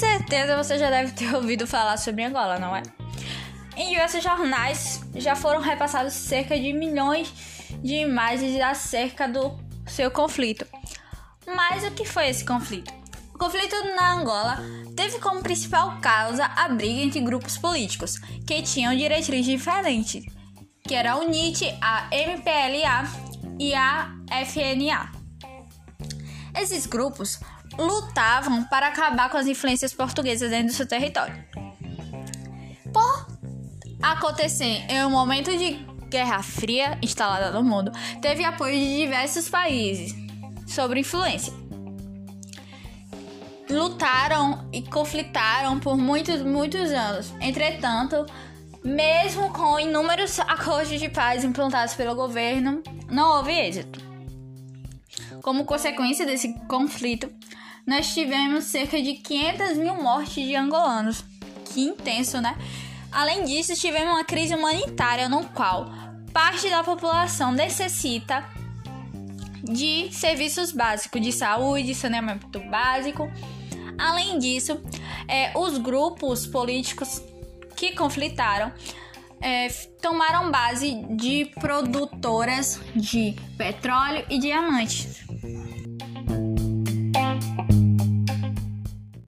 certeza você já deve ter ouvido falar sobre Angola, não é? Em diversos jornais já foram repassados cerca de milhões de imagens acerca do seu conflito. Mas o que foi esse conflito? O conflito na Angola teve como principal causa a briga entre grupos políticos que tinham diretrizes diferentes, que era a UNIT, a MPLA e a FNA. Esses grupos lutavam para acabar com as influências portuguesas dentro do seu território. Por acontecer em um momento de Guerra Fria instalada no mundo, teve apoio de diversos países sobre influência. Lutaram e conflitaram por muitos, muitos anos. Entretanto, mesmo com inúmeros acordos de paz implantados pelo governo, não houve êxito. Como consequência desse conflito, nós tivemos cerca de 500 mil mortes de angolanos. Que intenso, né? Além disso, tivemos uma crise humanitária no qual parte da população necessita de serviços básicos de saúde, saneamento básico. Além disso, é, os grupos políticos que conflitaram é, tomaram base de produtoras de petróleo e diamantes